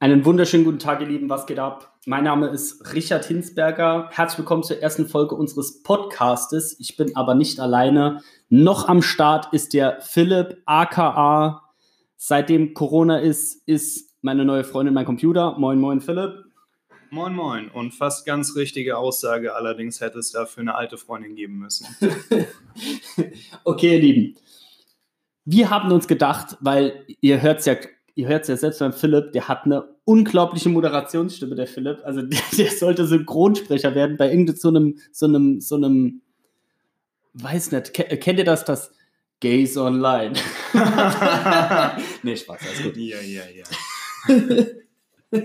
Einen wunderschönen guten Tag, ihr Lieben. Was geht ab? Mein Name ist Richard Hinsberger. Herzlich willkommen zur ersten Folge unseres Podcastes. Ich bin aber nicht alleine. Noch am Start ist der Philipp, aka. Seitdem Corona ist, ist meine neue Freundin mein Computer. Moin, moin, Philipp. Moin, moin. Und fast ganz richtige Aussage. Allerdings hätte es dafür eine alte Freundin geben müssen. okay, ihr Lieben. Wir haben uns gedacht, weil ihr hört es ja ihr hört es ja selbst beim Philipp, der hat eine unglaubliche Moderationsstimme, der Philipp. Also der, der sollte Synchronsprecher werden bei irgendeinem so einem, so einem, so einem, weiß nicht, kennt ihr das, das Gays Online? nee, Spaß, alles gut. Ja, ja, ja.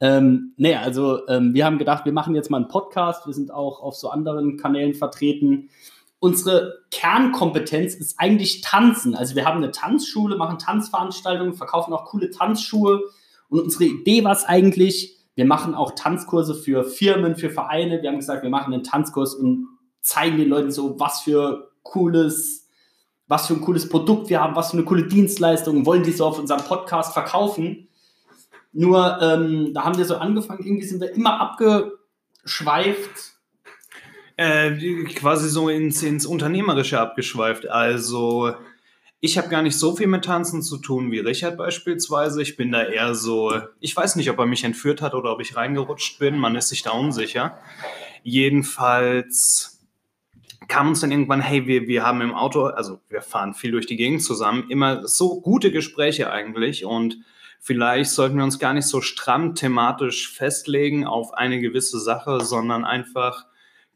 ähm, nee, also ähm, wir haben gedacht, wir machen jetzt mal einen Podcast. Wir sind auch auf so anderen Kanälen vertreten unsere Kernkompetenz ist eigentlich Tanzen. Also wir haben eine Tanzschule, machen Tanzveranstaltungen, verkaufen auch coole Tanzschuhe. Und unsere Idee war es eigentlich, wir machen auch Tanzkurse für Firmen, für Vereine. Wir haben gesagt, wir machen einen Tanzkurs und zeigen den Leuten so, was für cooles, was für ein cooles Produkt wir haben, was für eine coole Dienstleistung, wollen die so auf unserem Podcast verkaufen. Nur ähm, da haben wir so angefangen, irgendwie sind wir immer abgeschweift äh, quasi so ins, ins Unternehmerische abgeschweift. Also ich habe gar nicht so viel mit Tanzen zu tun wie Richard beispielsweise. Ich bin da eher so, ich weiß nicht, ob er mich entführt hat oder ob ich reingerutscht bin. Man ist sich da unsicher. Jedenfalls kam uns dann irgendwann, hey, wir, wir haben im Auto, also wir fahren viel durch die Gegend zusammen, immer so gute Gespräche eigentlich und vielleicht sollten wir uns gar nicht so stramm thematisch festlegen auf eine gewisse Sache, sondern einfach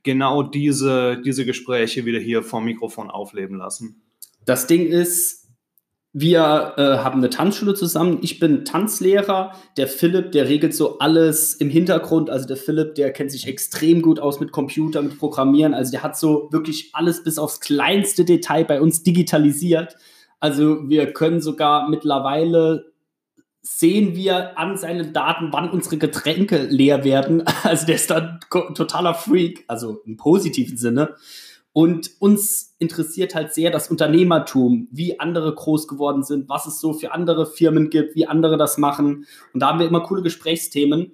genau diese, diese Gespräche wieder hier vom Mikrofon aufleben lassen. Das Ding ist, wir äh, haben eine Tanzschule zusammen. Ich bin Tanzlehrer. Der Philipp, der regelt so alles im Hintergrund. Also der Philipp, der kennt sich extrem gut aus mit Computer, mit Programmieren. Also der hat so wirklich alles bis aufs kleinste Detail bei uns digitalisiert. Also wir können sogar mittlerweile sehen wir an seinen Daten, wann unsere Getränke leer werden. Also der ist dann totaler Freak, also im positiven Sinne. Und uns interessiert halt sehr das Unternehmertum, wie andere groß geworden sind, was es so für andere Firmen gibt, wie andere das machen. Und da haben wir immer coole Gesprächsthemen.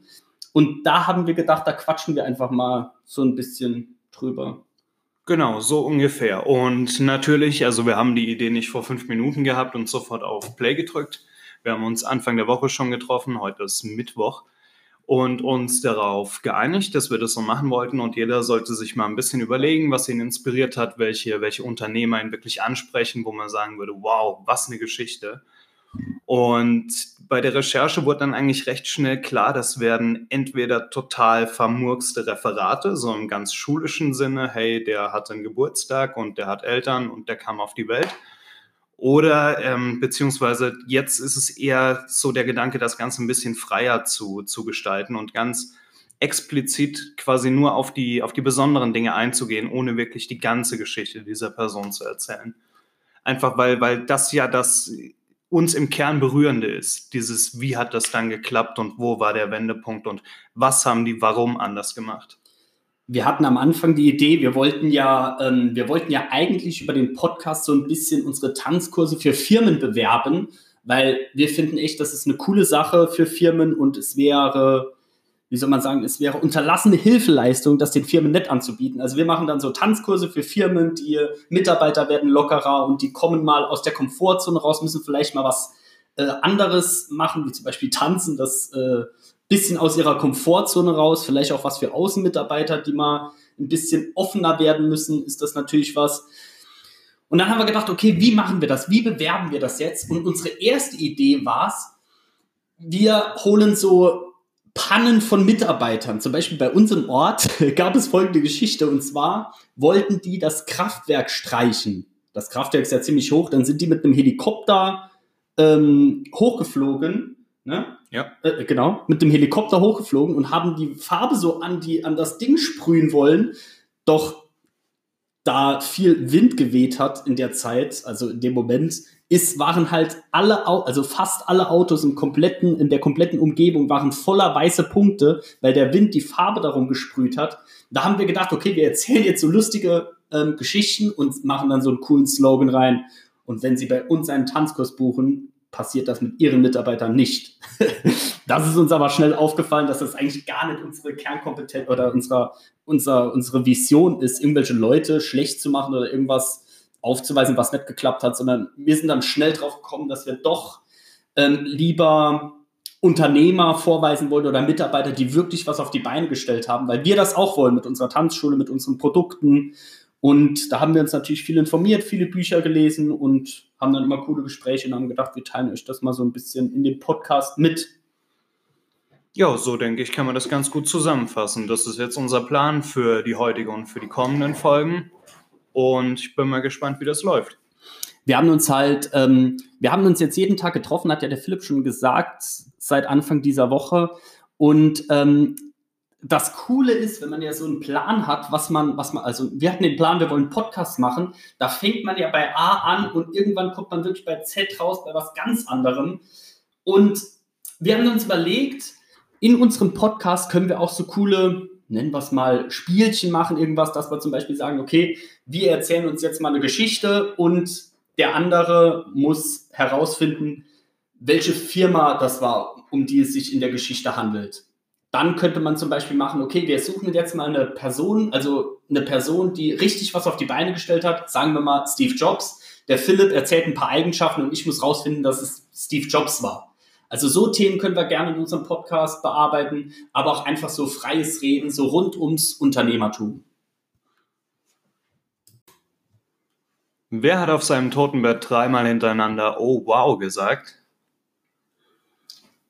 Und da haben wir gedacht, da quatschen wir einfach mal so ein bisschen drüber. Genau, so ungefähr. Und natürlich, also wir haben die Idee nicht vor fünf Minuten gehabt und sofort auf Play gedrückt, wir haben uns Anfang der Woche schon getroffen, heute ist Mittwoch, und uns darauf geeinigt, dass wir das so machen wollten. Und jeder sollte sich mal ein bisschen überlegen, was ihn inspiriert hat, welche, welche Unternehmer ihn wirklich ansprechen, wo man sagen würde, wow, was eine Geschichte. Und bei der Recherche wurde dann eigentlich recht schnell klar, das werden entweder total vermurkste Referate, so im ganz schulischen Sinne, hey, der hat einen Geburtstag und der hat Eltern und der kam auf die Welt oder ähm, beziehungsweise jetzt ist es eher so der Gedanke, das Ganze ein bisschen freier zu, zu gestalten und ganz explizit quasi nur auf die, auf die besonderen Dinge einzugehen, ohne wirklich die ganze Geschichte dieser Person zu erzählen. Einfach weil, weil das ja das uns im Kern berührende ist. Dieses, wie hat das dann geklappt und wo war der Wendepunkt und was haben die warum anders gemacht wir hatten am Anfang die Idee, wir wollten ja, ähm, wir wollten ja eigentlich über den Podcast so ein bisschen unsere Tanzkurse für Firmen bewerben, weil wir finden echt, das ist eine coole Sache für Firmen und es wäre, wie soll man sagen, es wäre unterlassene Hilfeleistung, das den Firmen nett anzubieten. Also wir machen dann so Tanzkurse für Firmen, die Mitarbeiter werden lockerer und die kommen mal aus der Komfortzone raus, müssen vielleicht mal was äh, anderes machen, wie zum Beispiel tanzen. Das äh, bisschen aus ihrer Komfortzone raus, vielleicht auch was für Außenmitarbeiter, die mal ein bisschen offener werden müssen, ist das natürlich was. Und dann haben wir gedacht, okay, wie machen wir das? Wie bewerben wir das jetzt? Und unsere erste Idee war es, wir holen so Pannen von Mitarbeitern. Zum Beispiel bei uns im Ort gab es folgende Geschichte. Und zwar wollten die das Kraftwerk streichen. Das Kraftwerk ist ja ziemlich hoch. Dann sind die mit einem Helikopter ähm, hochgeflogen Ne? Ja. Äh, genau, mit dem Helikopter hochgeflogen und haben die Farbe so an, die, an das Ding sprühen wollen. Doch da viel Wind geweht hat in der Zeit, also in dem Moment, ist, waren halt alle, also fast alle Autos im kompletten, in der kompletten Umgebung waren voller weiße Punkte, weil der Wind die Farbe darum gesprüht hat. Da haben wir gedacht, okay, wir erzählen jetzt so lustige ähm, Geschichten und machen dann so einen coolen Slogan rein. Und wenn Sie bei uns einen Tanzkurs buchen, passiert das mit ihren Mitarbeitern nicht. das ist uns aber schnell aufgefallen, dass das eigentlich gar nicht unsere Kernkompetenz oder unsere, unser, unsere Vision ist, irgendwelche Leute schlecht zu machen oder irgendwas aufzuweisen, was nicht geklappt hat, sondern wir sind dann schnell drauf gekommen, dass wir doch ähm, lieber Unternehmer vorweisen wollen oder Mitarbeiter, die wirklich was auf die Beine gestellt haben, weil wir das auch wollen mit unserer Tanzschule, mit unseren Produkten. Und da haben wir uns natürlich viel informiert, viele Bücher gelesen und haben dann immer coole Gespräche und haben gedacht, wir teilen euch das mal so ein bisschen in dem Podcast mit. Ja, so denke ich, kann man das ganz gut zusammenfassen. Das ist jetzt unser Plan für die heutige und für die kommenden Folgen. Und ich bin mal gespannt, wie das läuft wir haben uns halt, ähm, wir haben uns jetzt jeden Tag getroffen, hat ja der Philipp schon gesagt, seit Anfang dieser Woche. Und ähm, das Coole ist, wenn man ja so einen Plan hat, was man, was man, also wir hatten den Plan, wir wollen einen Podcast machen, da fängt man ja bei A an und irgendwann kommt man wirklich bei Z raus, bei was ganz anderem. Und wir haben uns überlegt, in unserem Podcast können wir auch so coole, nennen wir es mal, Spielchen machen, irgendwas, dass wir zum Beispiel sagen, okay, wir erzählen uns jetzt mal eine Geschichte und der andere muss herausfinden, welche Firma das war, um die es sich in der Geschichte handelt. Dann könnte man zum Beispiel machen, okay, wir suchen jetzt mal eine Person, also eine Person, die richtig was auf die Beine gestellt hat, sagen wir mal Steve Jobs. Der Philipp erzählt ein paar Eigenschaften und ich muss rausfinden, dass es Steve Jobs war. Also so Themen können wir gerne in unserem Podcast bearbeiten, aber auch einfach so freies Reden, so rund ums Unternehmertum. Wer hat auf seinem Totenbett dreimal hintereinander Oh wow gesagt?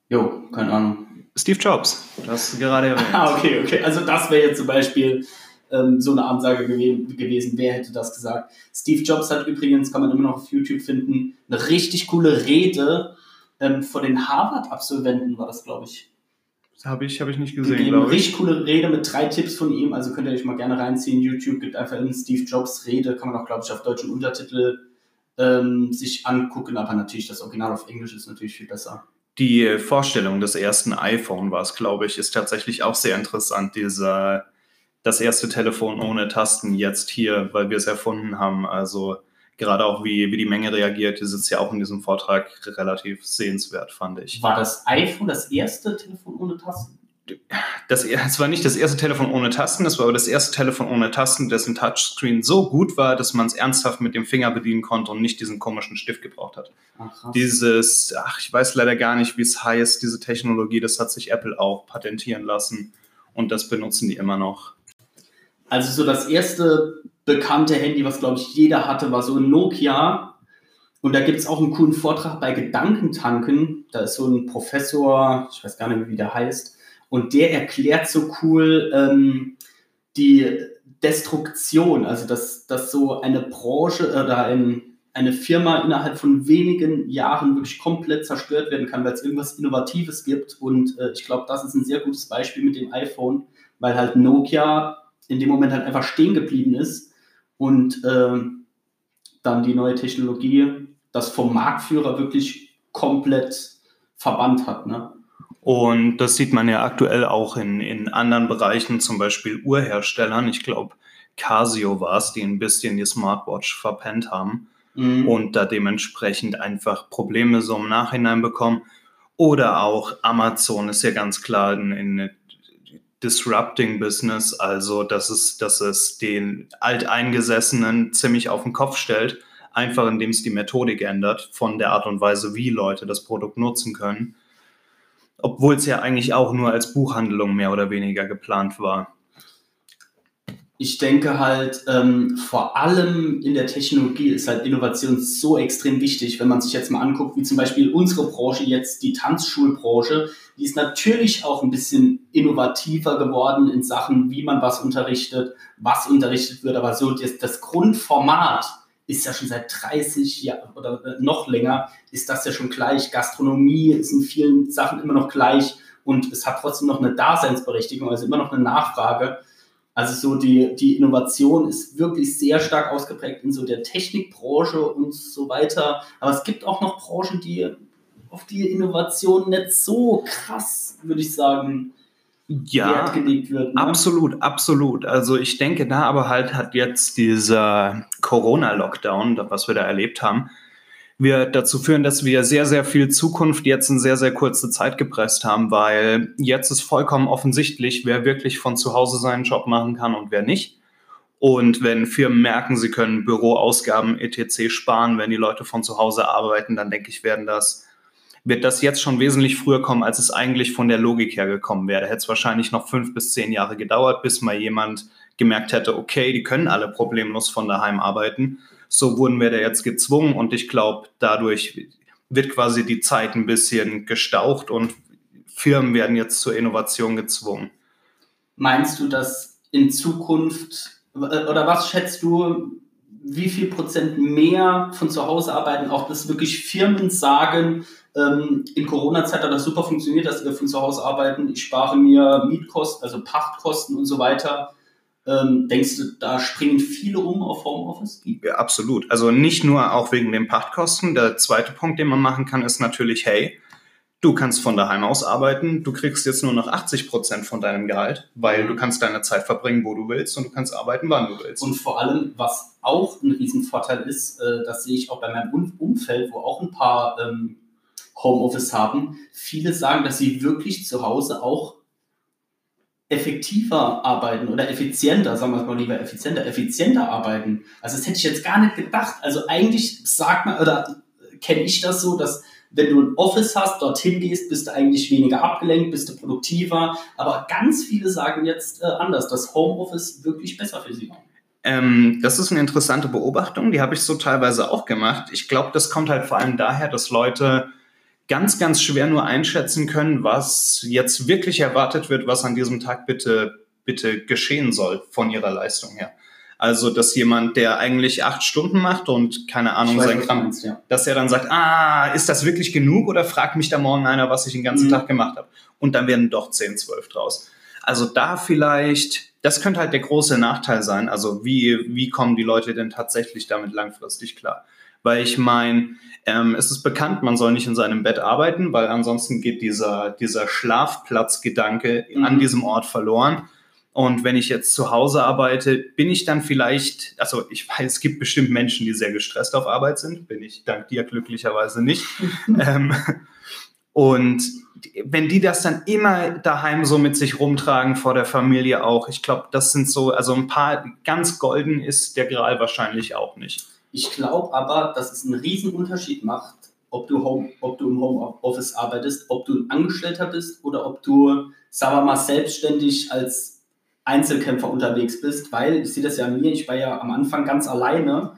Jo, keine Ahnung. Steve Jobs, das gerade erwähnt. ah, okay, okay. Also das wäre jetzt zum Beispiel ähm, so eine Ansage gew gewesen. Wer hätte das gesagt? Steve Jobs hat übrigens, kann man immer noch auf YouTube finden, eine richtig coole Rede ähm, von den Harvard-Absolventen, war das, glaube ich. Habe ich, hab ich nicht gesehen, glaube ich. Richtig coole Rede mit drei Tipps von ihm, also könnt ihr euch mal gerne reinziehen. YouTube gibt einfach in Steve Jobs Rede, kann man auch, glaube ich, auf deutschen Untertitel ähm, sich angucken, aber natürlich das Original auf Englisch ist natürlich viel besser. Die Vorstellung des ersten iPhone war es, glaube ich, ist tatsächlich auch sehr interessant. Dieser, das erste Telefon ohne Tasten jetzt hier, weil wir es erfunden haben. Also gerade auch wie, wie die Menge reagiert, ist jetzt ja auch in diesem Vortrag relativ sehenswert, fand ich. War das iPhone das erste Telefon ohne Tasten? Das, es war nicht das erste Telefon ohne Tasten, das war aber das erste Telefon ohne Tasten, dessen Touchscreen so gut war, dass man es ernsthaft mit dem Finger bedienen konnte und nicht diesen komischen Stift gebraucht hat. Ach, Dieses, ach, ich weiß leider gar nicht, wie es heißt, diese Technologie, das hat sich Apple auch patentieren lassen und das benutzen die immer noch. Also so das erste bekannte Handy, was glaube ich jeder hatte, war so ein Nokia. Und da gibt es auch einen coolen Vortrag bei Gedankentanken. Da ist so ein Professor, ich weiß gar nicht, wie der heißt, und der erklärt so cool ähm, die Destruktion, also dass, dass so eine Branche oder ein, eine Firma innerhalb von wenigen Jahren wirklich komplett zerstört werden kann, weil es irgendwas Innovatives gibt. Und äh, ich glaube, das ist ein sehr gutes Beispiel mit dem iPhone, weil halt Nokia in dem Moment halt einfach stehen geblieben ist und äh, dann die neue Technologie das vom Marktführer wirklich komplett verbannt hat. Ne? Und das sieht man ja aktuell auch in, in anderen Bereichen, zum Beispiel Uhrherstellern. Ich glaube, Casio war es, die ein bisschen die Smartwatch verpennt haben mhm. und da dementsprechend einfach Probleme so im Nachhinein bekommen. Oder auch Amazon ist ja ganz klar in, in Disrupting Business, also dass es, dass es den Alteingesessenen ziemlich auf den Kopf stellt, einfach indem es die Methodik ändert von der Art und Weise, wie Leute das Produkt nutzen können, obwohl es ja eigentlich auch nur als Buchhandlung mehr oder weniger geplant war. Ich denke halt, ähm, vor allem in der Technologie ist halt Innovation so extrem wichtig, wenn man sich jetzt mal anguckt, wie zum Beispiel unsere Branche jetzt, die Tanzschulbranche, die ist natürlich auch ein bisschen innovativer geworden in Sachen, wie man was unterrichtet, was unterrichtet wird, aber so das, das Grundformat ist ja schon seit 30 Jahren oder äh, noch länger, ist das ja schon gleich. Gastronomie ist in vielen Sachen immer noch gleich und es hat trotzdem noch eine Daseinsberechtigung, also immer noch eine Nachfrage. Also so die, die Innovation ist wirklich sehr stark ausgeprägt in so der Technikbranche und so weiter. Aber es gibt auch noch Branchen, die auf die Innovation nicht so krass, würde ich sagen, ja, wird. Ne? Absolut, absolut. Also ich denke da aber halt hat jetzt dieser Corona-Lockdown, was wir da erlebt haben, wird dazu führen, dass wir sehr, sehr viel Zukunft jetzt in sehr, sehr kurze Zeit gepresst haben, weil jetzt ist vollkommen offensichtlich, wer wirklich von zu Hause seinen Job machen kann und wer nicht. Und wenn Firmen merken, sie können Büroausgaben etc. sparen, wenn die Leute von zu Hause arbeiten, dann denke ich, werden das, wird das jetzt schon wesentlich früher kommen, als es eigentlich von der Logik her gekommen wäre. Hätte es wahrscheinlich noch fünf bis zehn Jahre gedauert, bis mal jemand gemerkt hätte, okay, die können alle problemlos von daheim arbeiten. So wurden wir da jetzt gezwungen und ich glaube, dadurch wird quasi die Zeit ein bisschen gestaucht und Firmen werden jetzt zur Innovation gezwungen. Meinst du, dass in Zukunft oder was schätzt du, wie viel Prozent mehr von zu Hause arbeiten, auch dass wirklich Firmen sagen, ähm, in Corona-Zeit hat das super funktioniert, dass wir von zu Hause arbeiten, ich spare mir Mietkosten, also Pachtkosten und so weiter. Ähm, denkst du, da springen viele um auf Homeoffice? Ja, absolut. Also nicht nur auch wegen den Pachtkosten. Der zweite Punkt, den man machen kann, ist natürlich, hey, Du kannst von daheim aus arbeiten, du kriegst jetzt nur noch 80 Prozent von deinem Gehalt, weil du kannst deine Zeit verbringen, wo du willst und du kannst arbeiten, wann du willst. Und vor allem, was auch ein Riesenvorteil ist, äh, das sehe ich auch bei meinem Umfeld, wo auch ein paar ähm, Homeoffice haben, viele sagen, dass sie wirklich zu Hause auch effektiver arbeiten oder effizienter, sagen wir es mal lieber effizienter, effizienter arbeiten. Also das hätte ich jetzt gar nicht gedacht. Also eigentlich sagt man, oder kenne ich das so, dass wenn du ein Office hast, dorthin gehst, bist du eigentlich weniger abgelenkt, bist du produktiver. Aber ganz viele sagen jetzt äh, anders, dass Homeoffice wirklich besser für sie war. Ähm, das ist eine interessante Beobachtung, die habe ich so teilweise auch gemacht. Ich glaube, das kommt halt vor allem daher, dass Leute ganz, ganz schwer nur einschätzen können, was jetzt wirklich erwartet wird, was an diesem Tag bitte, bitte geschehen soll von ihrer Leistung her. Also, dass jemand, der eigentlich acht Stunden macht und keine Ahnung weiß, sein kann, ja. dass er dann sagt, ah, ist das wirklich genug oder fragt mich da morgen einer, was ich den ganzen mhm. Tag gemacht habe? Und dann werden doch zehn, zwölf draus. Also da vielleicht, das könnte halt der große Nachteil sein. Also wie, wie kommen die Leute denn tatsächlich damit langfristig klar? Weil ich meine, ähm, es ist bekannt, man soll nicht in seinem Bett arbeiten, weil ansonsten geht dieser, dieser Schlafplatzgedanke mhm. an diesem Ort verloren. Und wenn ich jetzt zu Hause arbeite, bin ich dann vielleicht, also ich weiß, es gibt bestimmt Menschen, die sehr gestresst auf Arbeit sind, bin ich dank dir glücklicherweise nicht. ähm, und wenn die das dann immer daheim so mit sich rumtragen, vor der Familie auch, ich glaube, das sind so, also ein paar, ganz golden ist der Gral wahrscheinlich auch nicht. Ich glaube aber, dass es einen riesen Unterschied macht, ob du, Home, ob du im Homeoffice arbeitest, ob du ein Angestellter bist oder ob du, sagen wir mal, selbstständig als Einzelkämpfer unterwegs bist, weil ich sehe das ja an mir, ich war ja am Anfang ganz alleine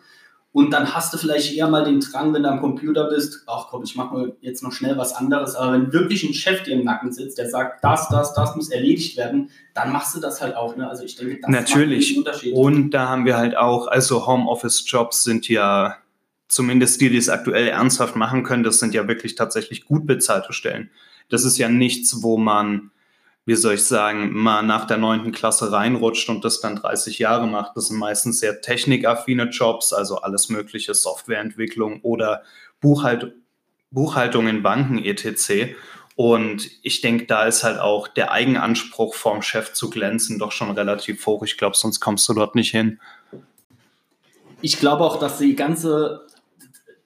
und dann hast du vielleicht eher mal den Drang, wenn du am Computer bist, ach komm, ich mache mal jetzt noch schnell was anderes, aber wenn wirklich ein Chef dir im Nacken sitzt, der sagt, das, das, das muss erledigt werden, dann machst du das halt auch. Ne? Also ich denke, das Natürlich. macht einen Unterschied. Und da haben wir halt auch, also Homeoffice-Jobs sind ja zumindest die, die es aktuell ernsthaft machen können, das sind ja wirklich tatsächlich gut bezahlte Stellen. Das ist ja nichts, wo man wie soll ich sagen, mal nach der neunten Klasse reinrutscht und das dann 30 Jahre macht. Das sind meistens sehr technikaffine Jobs, also alles mögliche, Softwareentwicklung oder Buchhalt Buchhaltung in Banken etc. Und ich denke, da ist halt auch der Eigenanspruch vom Chef zu glänzen doch schon relativ hoch. Ich glaube, sonst kommst du dort nicht hin. Ich glaube auch, dass die ganze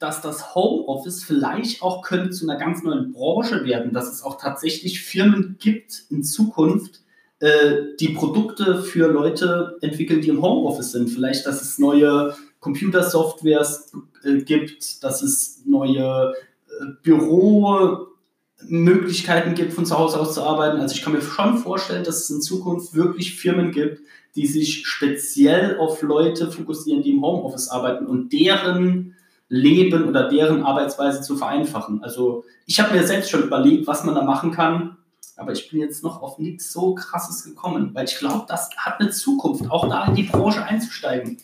dass das Homeoffice vielleicht auch könnte zu einer ganz neuen Branche werden, dass es auch tatsächlich Firmen gibt in Zukunft, äh, die Produkte für Leute entwickeln, die im Homeoffice sind. Vielleicht, dass es neue Computersoftwares äh, gibt, dass es neue äh, Büromöglichkeiten gibt, von zu Hause aus zu arbeiten. Also ich kann mir schon vorstellen, dass es in Zukunft wirklich Firmen gibt, die sich speziell auf Leute fokussieren, die im Homeoffice arbeiten und deren Leben oder deren Arbeitsweise zu vereinfachen. Also ich habe mir selbst schon überlegt, was man da machen kann, aber ich bin jetzt noch auf nichts so krasses gekommen, weil ich glaube, das hat eine Zukunft, auch da in die Branche einzusteigen.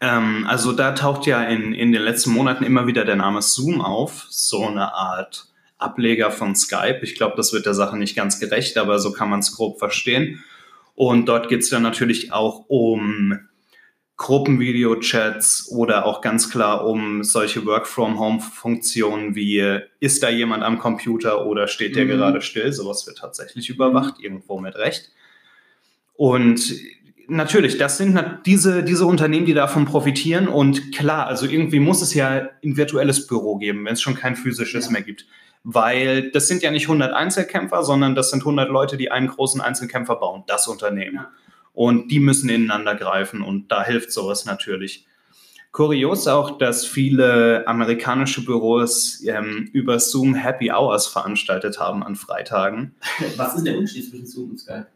Ähm, also da taucht ja in, in den letzten Monaten immer wieder der Name Zoom auf, so eine Art Ableger von Skype. Ich glaube, das wird der Sache nicht ganz gerecht, aber so kann man es grob verstehen. Und dort geht es dann natürlich auch um Gruppenvideo-Chats oder auch ganz klar um solche Work-from-Home-Funktionen wie, ist da jemand am Computer oder steht der mhm. gerade still? Sowas wird tatsächlich überwacht, irgendwo mit Recht. Und natürlich, das sind diese, diese Unternehmen, die davon profitieren. Und klar, also irgendwie muss es ja ein virtuelles Büro geben, wenn es schon kein physisches ja. mehr gibt. Weil das sind ja nicht 100 Einzelkämpfer, sondern das sind 100 Leute, die einen großen Einzelkämpfer bauen, das Unternehmen. Ja. Und die müssen ineinander greifen und da hilft sowas natürlich. Kurios auch, dass viele amerikanische Büros ähm, über Zoom Happy Hours veranstaltet haben an Freitagen. Was ist der Unterschied zwischen Zoom und Skype?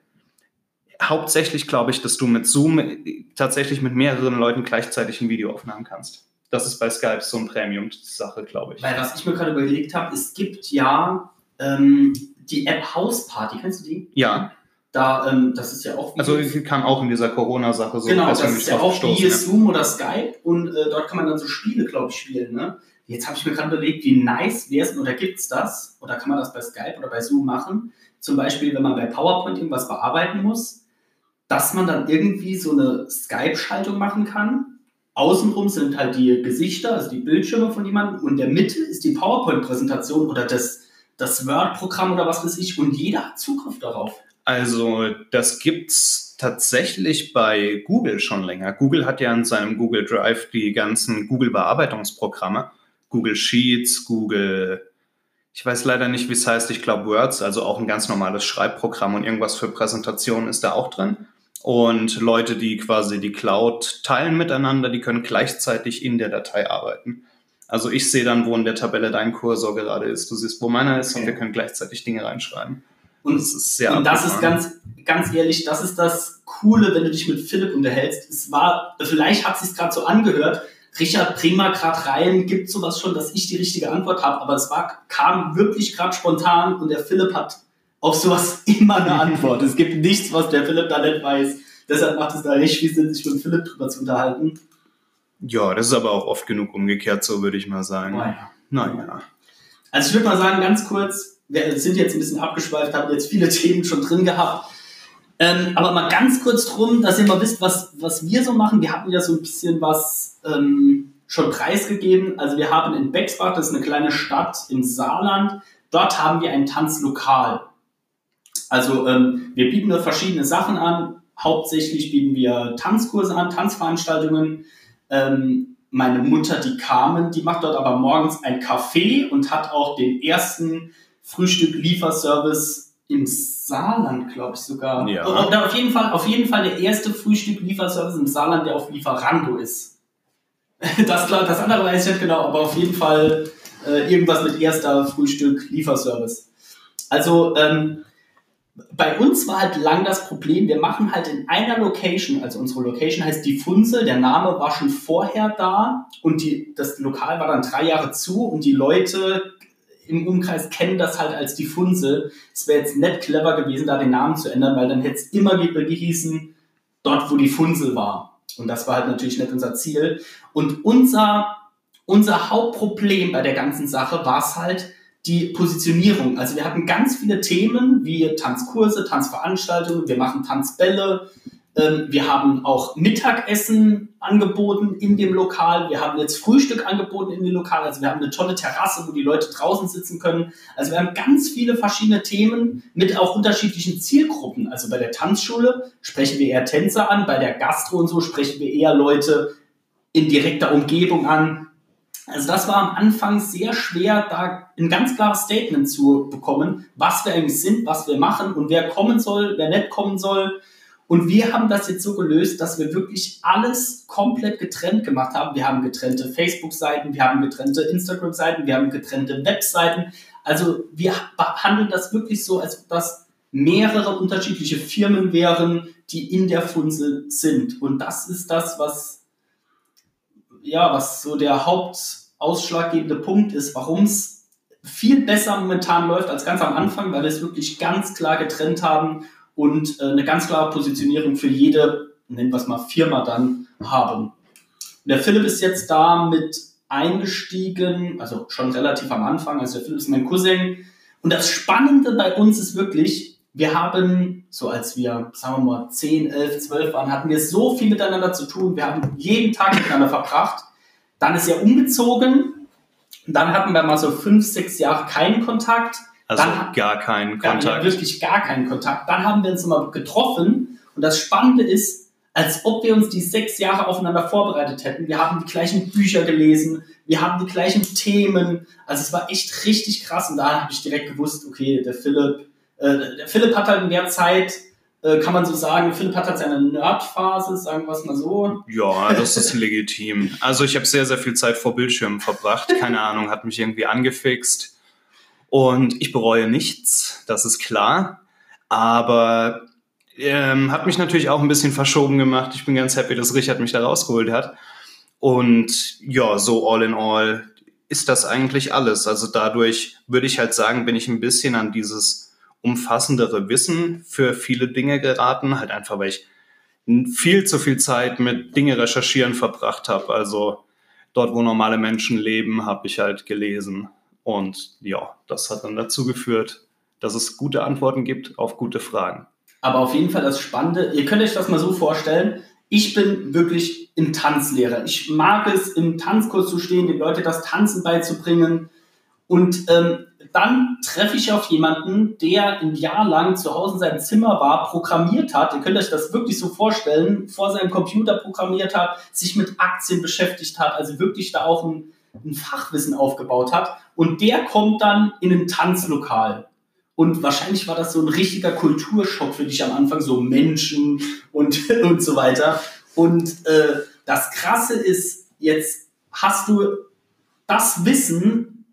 Hauptsächlich glaube ich, dass du mit Zoom tatsächlich mit mehreren Leuten gleichzeitig ein Video aufnehmen kannst. Das ist bei Skype so eine Premium-Sache, glaube ich. Weil was ich mir gerade überlegt habe, es gibt ja ähm, die App House Party, kennst du die? Ja. Da, ähm, das ist ja auch. Also kam auch in dieser Corona-Sache so. Genau, das ist ja auch wie Zoom oder Skype und äh, dort kann man dann so Spiele, glaube ich, spielen. Ne? Jetzt habe ich mir gerade überlegt, wie nice wäre es, oder gibt es das? Oder kann man das bei Skype oder bei Zoom machen? Zum Beispiel, wenn man bei PowerPoint irgendwas bearbeiten muss, dass man dann irgendwie so eine Skype-Schaltung machen kann. Außenrum sind halt die Gesichter, also die Bildschirme von jemandem und in der Mitte ist die PowerPoint-Präsentation oder das, das Word-Programm oder was weiß ich und jeder hat Zugriff darauf. Also das gibt's tatsächlich bei Google schon länger. Google hat ja in seinem Google Drive die ganzen Google-Bearbeitungsprogramme, Google Sheets, Google, ich weiß leider nicht, wie es heißt, ich glaube Words, also auch ein ganz normales Schreibprogramm und irgendwas für Präsentationen ist da auch drin. Und Leute, die quasi die Cloud teilen miteinander, die können gleichzeitig in der Datei arbeiten. Also ich sehe dann, wo in der Tabelle dein Kursor gerade ist. Du siehst, wo meiner ist okay. und wir können gleichzeitig Dinge reinschreiben. Und das ist sehr Und das ist ganz, ganz ehrlich, das ist das Coole, wenn du dich mit Philipp unterhältst. Es war, vielleicht hat es sich gerade so angehört, Richard, bring mal gerade rein, gibt sowas schon, dass ich die richtige Antwort habe, aber es war, kam wirklich gerade spontan und der Philipp hat auf sowas immer eine Antwort. es gibt nichts, was der Philipp da nicht weiß. Deshalb macht es da nicht viel Sinn, sich mit Philipp drüber zu unterhalten. Ja, das ist aber auch oft genug umgekehrt, so würde ich mal sagen. Naja. naja. Also ich würde mal sagen, ganz kurz, wir sind jetzt ein bisschen abgeschweift, haben jetzt viele Themen schon drin gehabt. Ähm, aber mal ganz kurz drum, dass ihr mal wisst, was, was wir so machen. Wir hatten ja so ein bisschen was ähm, schon preisgegeben. Also wir haben in Bexbach, das ist eine kleine Stadt im Saarland, dort haben wir ein Tanzlokal. Also ähm, wir bieten da verschiedene Sachen an. Hauptsächlich bieten wir Tanzkurse an, Tanzveranstaltungen. Ähm, meine Mutter, die Carmen, die macht dort aber morgens ein Café und hat auch den ersten Frühstück-Lieferservice im Saarland, glaube ich sogar. Ja. Oder auf jeden Fall, auf jeden Fall der erste Frühstück-Lieferservice im Saarland, der auf Lieferando ist. Das, klar, das andere weiß ich nicht genau, aber auf jeden Fall äh, irgendwas mit erster Frühstück-Lieferservice. Also ähm, bei uns war halt lang das Problem, wir machen halt in einer Location, also unsere Location heißt die Funzel, der Name war schon vorher da und die, das Lokal war dann drei Jahre zu und die Leute im Umkreis kennen das halt als die Funzel. Es wäre jetzt nicht clever gewesen, da den Namen zu ändern, weil dann hätte es immer gehießen, dort wo die Funzel war. Und das war halt natürlich nicht unser Ziel. Und unser, unser Hauptproblem bei der ganzen Sache war es halt die Positionierung. Also wir hatten ganz viele Themen wie Tanzkurse, Tanzveranstaltungen, wir machen Tanzbälle, wir haben auch Mittagessen angeboten in dem Lokal. Wir haben jetzt Frühstück angeboten in dem Lokal. Also wir haben eine tolle Terrasse, wo die Leute draußen sitzen können. Also wir haben ganz viele verschiedene Themen mit auch unterschiedlichen Zielgruppen. Also bei der Tanzschule sprechen wir eher Tänzer an, bei der Gastro und so sprechen wir eher Leute in direkter Umgebung an. Also das war am Anfang sehr schwer, da ein ganz klares Statement zu bekommen, was wir eigentlich sind, was wir machen und wer kommen soll, wer nicht kommen soll. Und wir haben das jetzt so gelöst, dass wir wirklich alles komplett getrennt gemacht haben. Wir haben getrennte Facebook-Seiten, wir haben getrennte Instagram-Seiten, wir haben getrennte Webseiten. Also wir behandeln das wirklich so, als ob das mehrere unterschiedliche Firmen wären, die in der Funzel sind. Und das ist das, was, ja, was so der hauptausschlaggebende Punkt ist, warum es viel besser momentan läuft als ganz am Anfang, weil wir es wirklich ganz klar getrennt haben und äh, eine ganz klare Positionierung für jede, nennen wir es mal, Firma dann haben. Der Philipp ist jetzt da mit eingestiegen, also schon relativ am Anfang, also der Philipp ist mein Cousin. Und das Spannende bei uns ist wirklich, wir haben, so als wir, sagen wir mal, 10, 11, 12 waren, hatten wir so viel miteinander zu tun. Wir haben jeden Tag miteinander verbracht. Dann ist er umgezogen. Dann hatten wir mal so fünf, sechs Jahre keinen Kontakt. Also dann, gar keinen Kontakt. wirklich gar keinen Kontakt. Dann haben wir uns mal getroffen und das Spannende ist, als ob wir uns die sechs Jahre aufeinander vorbereitet hätten. Wir haben die gleichen Bücher gelesen, wir haben die gleichen Themen. Also es war echt richtig krass und da habe ich direkt gewusst, okay, der Philipp, äh, der Philipp hat halt in der Zeit, äh, kann man so sagen, Philipp hat halt seine Nerdphase, sagen wir es mal so. Ja, das ist legitim. Also ich habe sehr, sehr viel Zeit vor Bildschirmen verbracht. Keine Ahnung, hat mich irgendwie angefixt. Und ich bereue nichts, das ist klar. Aber ähm, hat mich natürlich auch ein bisschen verschoben gemacht. Ich bin ganz happy, dass Richard mich da rausgeholt hat. Und ja, so all in all ist das eigentlich alles. Also dadurch würde ich halt sagen, bin ich ein bisschen an dieses umfassendere Wissen für viele Dinge geraten. Halt einfach, weil ich viel zu viel Zeit mit Dinge recherchieren verbracht habe. Also dort, wo normale Menschen leben, habe ich halt gelesen. Und ja, das hat dann dazu geführt, dass es gute Antworten gibt auf gute Fragen. Aber auf jeden Fall das Spannende, ihr könnt euch das mal so vorstellen, ich bin wirklich ein Tanzlehrer. Ich mag es, im Tanzkurs zu stehen, den Leuten das Tanzen beizubringen. Und ähm, dann treffe ich auf jemanden, der ein Jahr lang zu Hause in seinem Zimmer war, programmiert hat. Ihr könnt euch das wirklich so vorstellen, vor seinem Computer programmiert hat, sich mit Aktien beschäftigt hat, also wirklich da auch ein, ein Fachwissen aufgebaut hat. Und der kommt dann in ein Tanzlokal. Und wahrscheinlich war das so ein richtiger Kulturschock für dich am Anfang, so Menschen und, und so weiter. Und äh, das Krasse ist, jetzt hast du das Wissen,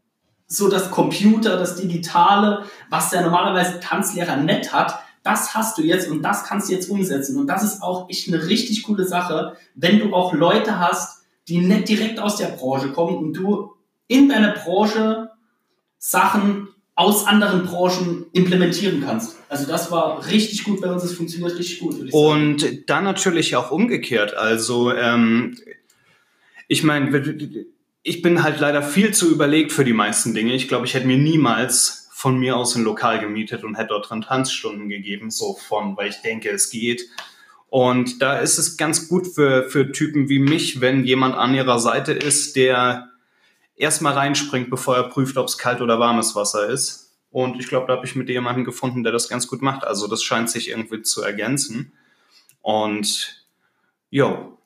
so das Computer, das Digitale, was der normalerweise Tanzlehrer nett hat, das hast du jetzt und das kannst du jetzt umsetzen. Und das ist auch echt eine richtig coole Sache, wenn du auch Leute hast, die nicht direkt aus der Branche kommen und du in deiner Branche Sachen aus anderen Branchen implementieren kannst. Also das war richtig gut bei uns, es funktioniert richtig gut. Und dann natürlich auch umgekehrt. Also ähm, ich meine, ich bin halt leider viel zu überlegt für die meisten Dinge. Ich glaube, ich hätte mir niemals von mir aus ein Lokal gemietet und hätte dort dran Tanzstunden gegeben, so von, weil ich denke, es geht. Und da ist es ganz gut für, für Typen wie mich, wenn jemand an ihrer Seite ist, der erstmal reinspringt, bevor er prüft, ob es kalt oder warmes Wasser ist. Und ich glaube, da habe ich mit jemandem gefunden, der das ganz gut macht. Also das scheint sich irgendwie zu ergänzen. Und jo.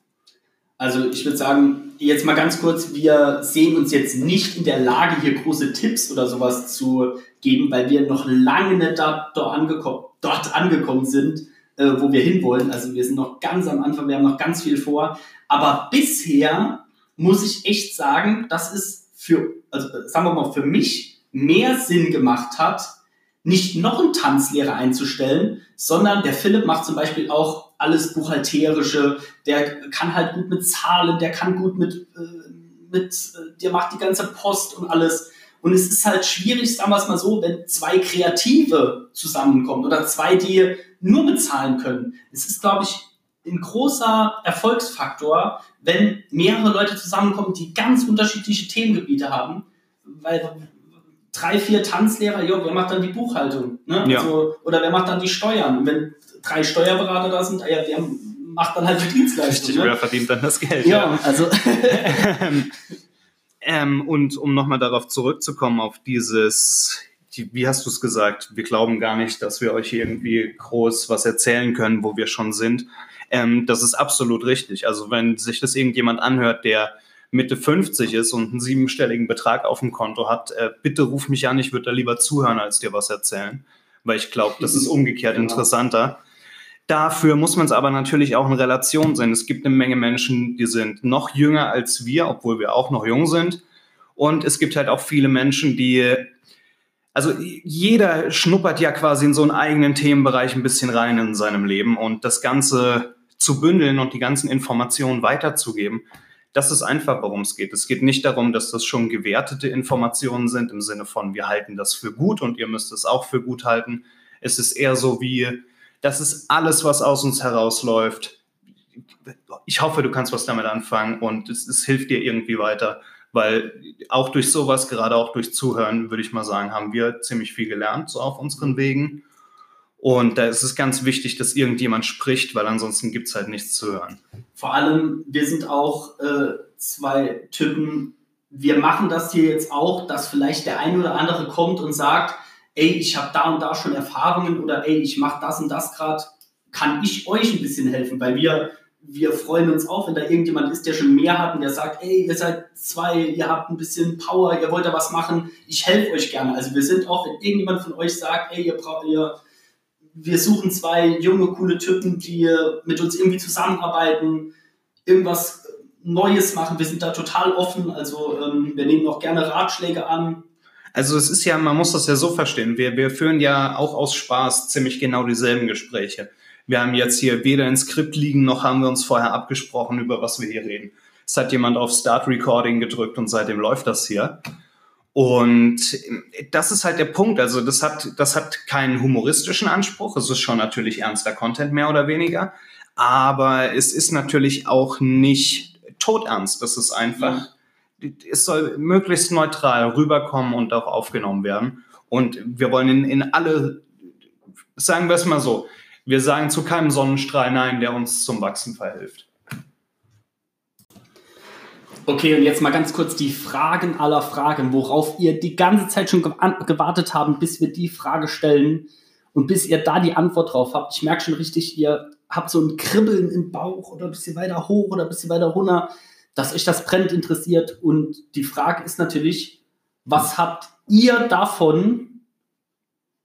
Also ich würde sagen, jetzt mal ganz kurz, wir sehen uns jetzt nicht in der Lage, hier große Tipps oder sowas zu geben, weil wir noch lange nicht da, dort, angekommen, dort angekommen sind, äh, wo wir hinwollen. Also wir sind noch ganz am Anfang, wir haben noch ganz viel vor. Aber bisher muss ich echt sagen, das ist für, also sagen wir mal, für mich mehr Sinn gemacht hat, nicht noch einen Tanzlehrer einzustellen, sondern der Philipp macht zum Beispiel auch alles Buchhalterische, der kann halt gut mit Zahlen, der kann gut mit, äh, mit äh, der macht die ganze Post und alles. Und es ist halt schwierig, sagen wir es mal so, wenn zwei Kreative zusammenkommen oder zwei, die nur bezahlen können. Es ist, glaube ich, ein großer Erfolgsfaktor, wenn mehrere Leute zusammenkommen, die ganz unterschiedliche Themengebiete haben, weil drei, vier Tanzlehrer, jo, wer macht dann die Buchhaltung? Ne? Ja. Also, oder wer macht dann die Steuern? Und wenn drei Steuerberater da sind, ja, wer macht dann halt die Dienstleistung? Richtig, ne? wer verdient dann das Geld? Ja, ja. also. ähm, und um nochmal darauf zurückzukommen, auf dieses, wie hast du es gesagt, wir glauben gar nicht, dass wir euch irgendwie groß was erzählen können, wo wir schon sind. Ähm, das ist absolut richtig. Also wenn sich das irgendjemand anhört, der Mitte 50 ist und einen siebenstelligen Betrag auf dem Konto hat, äh, bitte ruf mich an, ich würde da lieber zuhören, als dir was erzählen. Weil ich glaube, das ist umgekehrt genau. interessanter. Dafür muss man es aber natürlich auch in Relation sehen. Es gibt eine Menge Menschen, die sind noch jünger als wir, obwohl wir auch noch jung sind. Und es gibt halt auch viele Menschen, die, also jeder schnuppert ja quasi in so einen eigenen Themenbereich ein bisschen rein in seinem Leben und das Ganze zu bündeln und die ganzen Informationen weiterzugeben. Das ist einfach, worum es geht. Es geht nicht darum, dass das schon gewertete Informationen sind im Sinne von, wir halten das für gut und ihr müsst es auch für gut halten. Es ist eher so wie, das ist alles, was aus uns herausläuft. Ich hoffe, du kannst was damit anfangen und es, es hilft dir irgendwie weiter, weil auch durch sowas, gerade auch durch Zuhören, würde ich mal sagen, haben wir ziemlich viel gelernt, so auf unseren Wegen. Und da ist es ganz wichtig, dass irgendjemand spricht, weil ansonsten gibt es halt nichts zu hören. Vor allem, wir sind auch äh, zwei Typen, wir machen das hier jetzt auch, dass vielleicht der ein oder andere kommt und sagt, ey, ich habe da und da schon Erfahrungen oder ey, ich mache das und das gerade, kann ich euch ein bisschen helfen, weil wir wir freuen uns auch, wenn da irgendjemand ist, der schon mehr hat und der sagt, ey, ihr seid zwei, ihr habt ein bisschen Power, ihr wollt da was machen, ich helfe euch gerne. Also wir sind auch, wenn irgendjemand von euch sagt, ey, ihr braucht, ihr, wir suchen zwei junge, coole Typen, die mit uns irgendwie zusammenarbeiten, irgendwas Neues machen, wir sind da total offen, also ähm, wir nehmen auch gerne Ratschläge an. Also es ist ja, man muss das ja so verstehen, wir, wir führen ja auch aus Spaß ziemlich genau dieselben Gespräche. Wir haben jetzt hier weder ein Skript liegen, noch haben wir uns vorher abgesprochen, über was wir hier reden. Es hat jemand auf Start Recording gedrückt und seitdem läuft das hier. Und das ist halt der Punkt. Also das hat, das hat keinen humoristischen Anspruch. Es ist schon natürlich ernster Content mehr oder weniger. Aber es ist natürlich auch nicht todernst. Das ist einfach. Es soll möglichst neutral rüberkommen und auch aufgenommen werden. Und wir wollen in, in alle, sagen wir es mal so, wir sagen zu keinem Sonnenstrahl Nein, der uns zum Wachsen verhilft. Okay, und jetzt mal ganz kurz die Fragen aller Fragen, worauf ihr die ganze Zeit schon gewartet habt, bis wir die Frage stellen und bis ihr da die Antwort drauf habt. Ich merke schon richtig, ihr habt so ein Kribbeln im Bauch oder ein bisschen weiter hoch oder ein bisschen weiter runter, dass euch das brennend interessiert. Und die Frage ist natürlich, was habt ihr davon,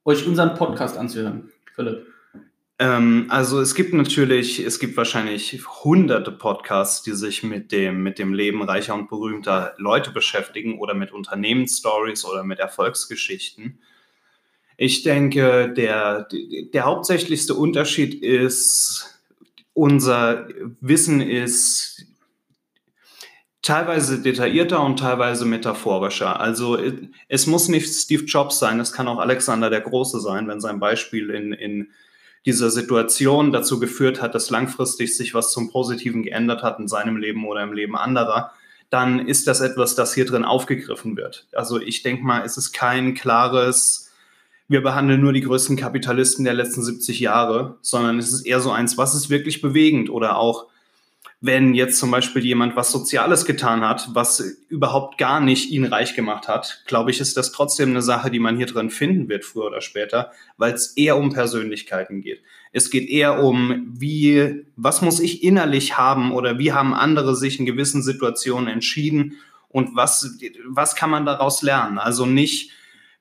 euch unseren Podcast anzuhören? Philipp. Ähm, also es gibt natürlich, es gibt wahrscheinlich hunderte Podcasts, die sich mit dem, mit dem Leben reicher und berühmter Leute beschäftigen oder mit Unternehmensstories oder mit Erfolgsgeschichten. Ich denke, der, der hauptsächlichste Unterschied ist, unser Wissen ist teilweise detaillierter und teilweise metaphorischer. Also es muss nicht Steve Jobs sein, es kann auch Alexander der Große sein, wenn sein Beispiel in, in dieser Situation dazu geführt hat, dass langfristig sich was zum Positiven geändert hat in seinem Leben oder im Leben anderer, dann ist das etwas, das hier drin aufgegriffen wird. Also ich denke mal, es ist kein klares, wir behandeln nur die größten Kapitalisten der letzten 70 Jahre, sondern es ist eher so eins, was ist wirklich bewegend oder auch wenn jetzt zum Beispiel jemand was Soziales getan hat, was überhaupt gar nicht ihn reich gemacht hat, glaube ich, ist das trotzdem eine Sache, die man hier drin finden wird, früher oder später, weil es eher um Persönlichkeiten geht. Es geht eher um, wie, was muss ich innerlich haben oder wie haben andere sich in gewissen Situationen entschieden und was, was kann man daraus lernen? Also nicht,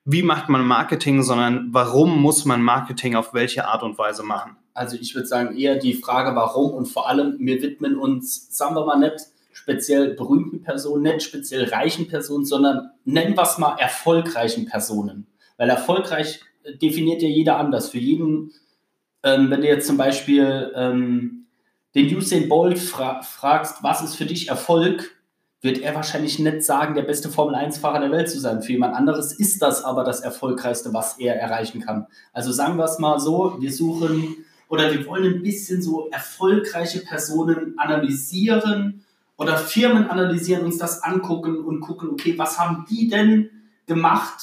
wie macht man Marketing, sondern warum muss man Marketing auf welche Art und Weise machen? Also ich würde sagen eher die Frage, warum und vor allem, wir widmen uns, sagen wir mal nicht speziell berühmten Personen, nicht speziell reichen Personen, sondern nennen wir es mal erfolgreichen Personen. Weil erfolgreich definiert ja jeder anders. Für jeden, ähm, wenn du jetzt zum Beispiel ähm, den Usain Bolt fra fragst, was ist für dich Erfolg, wird er wahrscheinlich nicht sagen, der beste Formel-1-Fahrer der Welt zu sein. Für jemand anderes ist das aber das Erfolgreichste, was er erreichen kann. Also sagen wir es mal so, wir suchen oder wir wollen ein bisschen so erfolgreiche Personen analysieren oder Firmen analysieren, uns das angucken und gucken, okay, was haben die denn gemacht?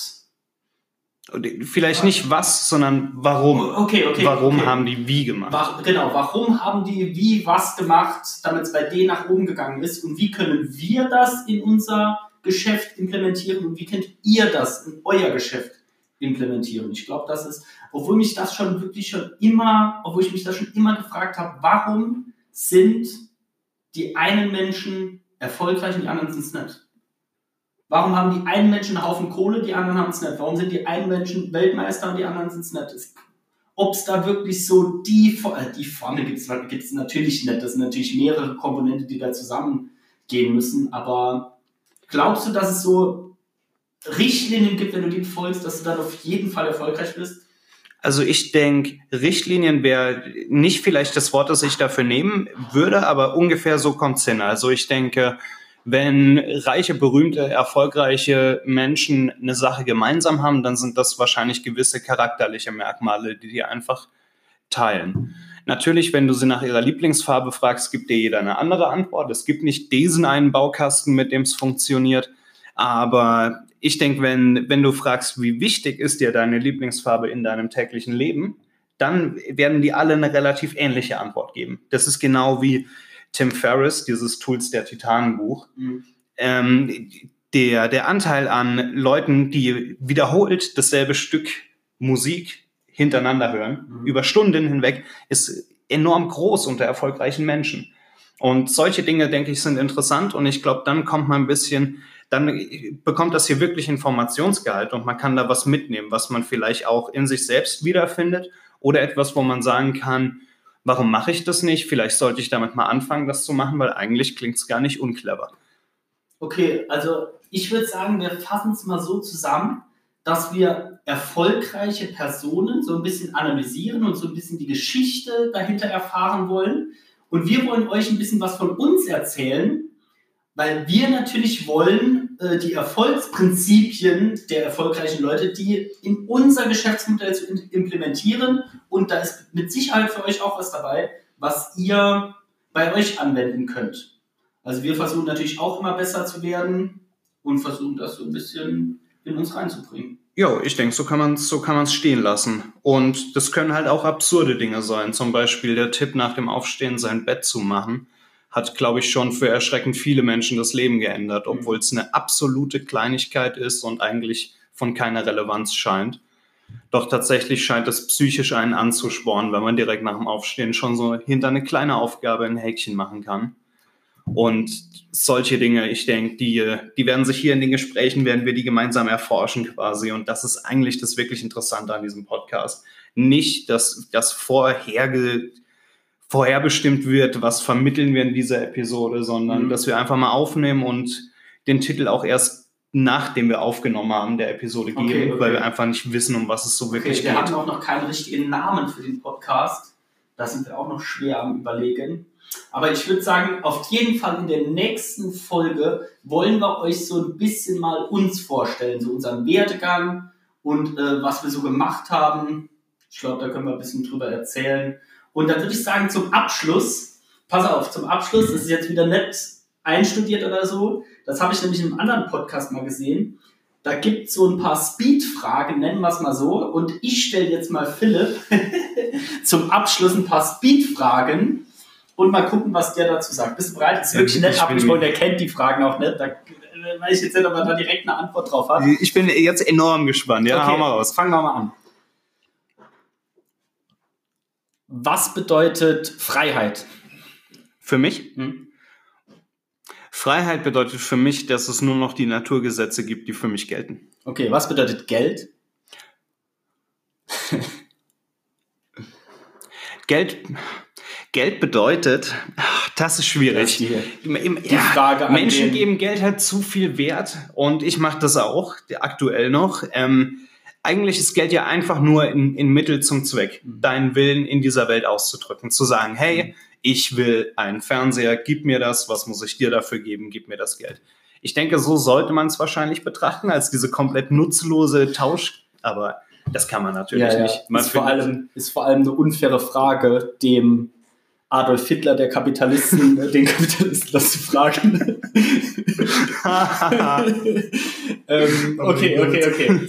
Vielleicht nicht was, sondern warum. Okay, okay. Warum okay. haben die wie gemacht? War, genau, warum haben die wie was gemacht, damit es bei denen nach oben gegangen ist und wie können wir das in unser Geschäft implementieren und wie könnt ihr das in euer Geschäft implementieren? Ich glaube, das ist obwohl mich das schon wirklich schon immer, obwohl ich mich das schon immer gefragt habe, warum sind die einen Menschen erfolgreich und die anderen sind es nicht? Warum haben die einen Menschen einen Haufen Kohle, die anderen haben es nicht? Warum sind die einen Menschen Weltmeister und die anderen sind es nicht? Ob es da wirklich so die, äh, die Formel gibt es natürlich nicht. Das sind natürlich mehrere Komponenten, die da zusammengehen müssen. Aber glaubst du, dass es so Richtlinien gibt, wenn du die folgst, dass du dann auf jeden Fall erfolgreich bist? Also ich denke, Richtlinien wäre nicht vielleicht das Wort, das ich dafür nehmen würde, aber ungefähr so kommt es hin. Also ich denke, wenn reiche, berühmte, erfolgreiche Menschen eine Sache gemeinsam haben, dann sind das wahrscheinlich gewisse charakterliche Merkmale, die die einfach teilen. Natürlich, wenn du sie nach ihrer Lieblingsfarbe fragst, gibt dir jeder eine andere Antwort. Es gibt nicht diesen einen Baukasten, mit dem es funktioniert. Aber ich denke, wenn, wenn du fragst, wie wichtig ist dir deine Lieblingsfarbe in deinem täglichen Leben, dann werden die alle eine relativ ähnliche Antwort geben. Das ist genau wie Tim Ferriss, dieses Tools der Titanenbuch. Mhm. Ähm, der, der Anteil an Leuten, die wiederholt dasselbe Stück Musik hintereinander hören, mhm. über Stunden hinweg, ist enorm groß unter erfolgreichen Menschen. Und solche Dinge, denke ich, sind interessant und ich glaube, dann kommt man ein bisschen, dann bekommt das hier wirklich Informationsgehalt und man kann da was mitnehmen, was man vielleicht auch in sich selbst wiederfindet oder etwas, wo man sagen kann, warum mache ich das nicht? Vielleicht sollte ich damit mal anfangen, das zu machen, weil eigentlich klingt es gar nicht unclever. Okay, also ich würde sagen, wir fassen es mal so zusammen, dass wir erfolgreiche Personen so ein bisschen analysieren und so ein bisschen die Geschichte dahinter erfahren wollen. Und wir wollen euch ein bisschen was von uns erzählen, weil wir natürlich wollen äh, die Erfolgsprinzipien der erfolgreichen Leute, die in unser Geschäftsmodell zu implementieren. Und da ist mit Sicherheit für euch auch was dabei, was ihr bei euch anwenden könnt. Also wir versuchen natürlich auch immer besser zu werden und versuchen das so ein bisschen in uns reinzubringen. Ja, ich denke, so kann man es so stehen lassen. Und das können halt auch absurde Dinge sein. Zum Beispiel der Tipp, nach dem Aufstehen sein Bett zu machen, hat, glaube ich, schon für erschreckend viele Menschen das Leben geändert, mhm. obwohl es eine absolute Kleinigkeit ist und eigentlich von keiner Relevanz scheint. Doch tatsächlich scheint es psychisch einen anzuspornen, wenn man direkt nach dem Aufstehen schon so hinter eine kleine Aufgabe ein Häkchen machen kann. Und solche Dinge, ich denke, die, die werden sich hier in den Gesprächen, werden wir die gemeinsam erforschen quasi. Und das ist eigentlich das wirklich Interessante an diesem Podcast. Nicht, dass das vorherge, vorherbestimmt wird, was vermitteln wir in dieser Episode, sondern mhm. dass wir einfach mal aufnehmen und den Titel auch erst nachdem wir aufgenommen haben, der Episode geben, okay, okay. weil wir einfach nicht wissen, um was es so wirklich okay, wir geht. Wir haben auch noch keinen richtigen Namen für den Podcast. Da sind wir auch noch schwer am Überlegen. Aber ich würde sagen, auf jeden Fall in der nächsten Folge wollen wir euch so ein bisschen mal uns vorstellen, so unseren Werdegang und äh, was wir so gemacht haben. Ich glaube, da können wir ein bisschen drüber erzählen. Und dann würde ich sagen, zum Abschluss, pass auf, zum Abschluss, das ist jetzt wieder nett einstudiert oder so. Das habe ich nämlich in einem anderen Podcast mal gesehen. Da gibt es so ein paar Speed-Fragen, nennen wir es mal so. Und ich stelle jetzt mal Philipp zum Abschluss ein paar Speed-Fragen und mal gucken, was der dazu sagt. Bist du bereit? Das ist wirklich nett abgesprochen, der kennt die Fragen auch nicht. Da weiß ich jetzt nicht, ob er da direkt eine Antwort drauf hat. Ich bin jetzt enorm gespannt. Ja, okay, hau mal raus. Fangen wir mal an. Was bedeutet Freiheit? Für mich? Hm? Freiheit bedeutet für mich, dass es nur noch die Naturgesetze gibt, die für mich gelten. Okay, was bedeutet Geld? Geld Geld bedeutet, ach, das ist schwierig. Die, die ja, Menschen geben Geld halt zu viel Wert und ich mache das auch aktuell noch. Ähm, eigentlich ist Geld ja einfach nur ein, ein Mittel zum Zweck, mhm. deinen Willen in dieser Welt auszudrücken. Zu sagen, hey, mhm. ich will einen Fernseher, gib mir das, was muss ich dir dafür geben, gib mir das Geld. Ich denke, so sollte man es wahrscheinlich betrachten, als diese komplett nutzlose Tausch. Aber das kann man natürlich ja, ja. nicht. Man ist, vor allem, ist vor allem eine unfaire Frage, dem Adolf Hitler der Kapitalisten, den Kapitalisten das zu fragen. ähm, okay, okay, okay.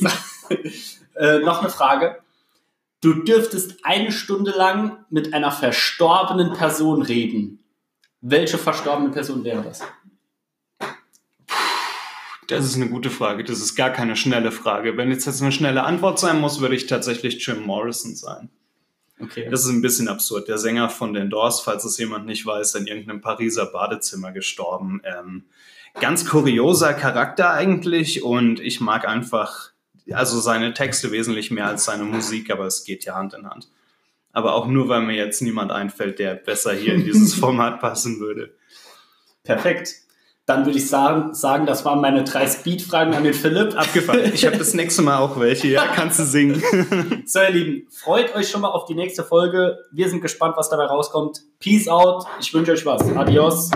äh, noch eine Frage. Du dürftest eine Stunde lang mit einer verstorbenen Person reden. Welche verstorbene Person wäre das? Das ist eine gute Frage. Das ist gar keine schnelle Frage. Wenn jetzt jetzt eine schnelle Antwort sein muss, würde ich tatsächlich Jim Morrison sein. Okay. Das ist ein bisschen absurd. Der Sänger von den Doors, falls es jemand nicht weiß, in irgendeinem Pariser Badezimmer gestorben. Ähm, ganz kurioser Charakter eigentlich und ich mag einfach, also seine Texte wesentlich mehr als seine Musik, aber es geht ja Hand in Hand. Aber auch nur, weil mir jetzt niemand einfällt, der besser hier in dieses Format passen würde. Perfekt. Dann würde ich sagen, sagen, das waren meine drei Speed-Fragen an den Philipp. Abgefallen. Ich habe das nächste Mal auch welche, ja, kannst du singen. so, ihr Lieben, freut euch schon mal auf die nächste Folge. Wir sind gespannt, was dabei rauskommt. Peace out. Ich wünsche euch was. Adios.